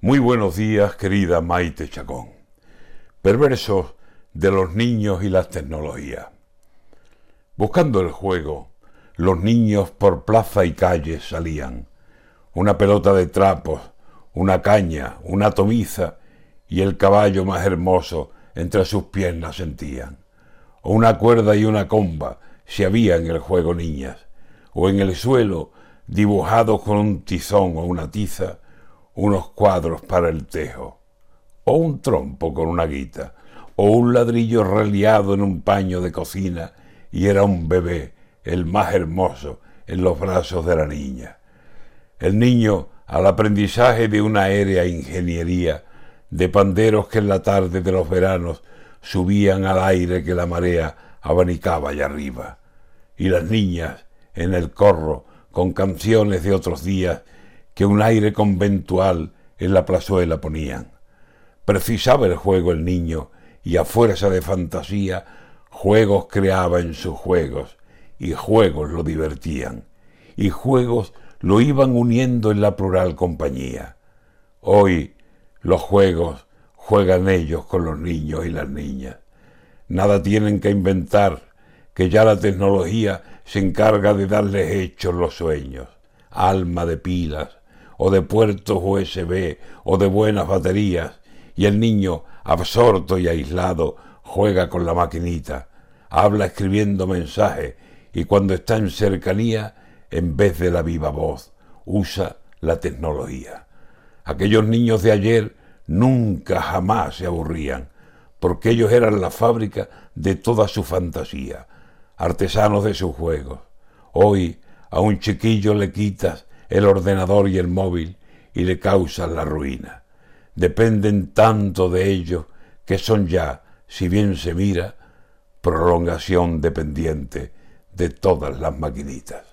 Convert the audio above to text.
Muy buenos días, querida Maite Chacón. Perversos de los niños y las tecnologías. Buscando el juego, los niños por plaza y calle salían. Una pelota de trapos, una caña, una tomiza y el caballo más hermoso entre sus piernas sentían. O una cuerda y una comba, si había en el juego niñas. O en el suelo, dibujados con un tizón o una tiza, unos cuadros para el tejo, o un trompo con una guita, o un ladrillo reliado en un paño de cocina, y era un bebé, el más hermoso, en los brazos de la niña. El niño, al aprendizaje de una aérea ingeniería, de panderos que en la tarde de los veranos subían al aire que la marea abanicaba allá arriba, y las niñas, en el corro, con canciones de otros días, que un aire conventual en la plazuela ponían. Precisaba el juego el niño y a fuerza de fantasía juegos creaba en sus juegos y juegos lo divertían y juegos lo iban uniendo en la plural compañía. Hoy los juegos juegan ellos con los niños y las niñas. Nada tienen que inventar, que ya la tecnología se encarga de darles hechos los sueños, alma de pilas, o de puertos USB o de buenas baterías, y el niño, absorto y aislado, juega con la maquinita, habla escribiendo mensajes y cuando está en cercanía, en vez de la viva voz, usa la tecnología. Aquellos niños de ayer nunca jamás se aburrían, porque ellos eran la fábrica de toda su fantasía, artesanos de sus juegos. Hoy a un chiquillo le quitas el ordenador y el móvil y le causan la ruina. Dependen tanto de ellos que son ya, si bien se mira, prolongación dependiente de todas las maquinitas.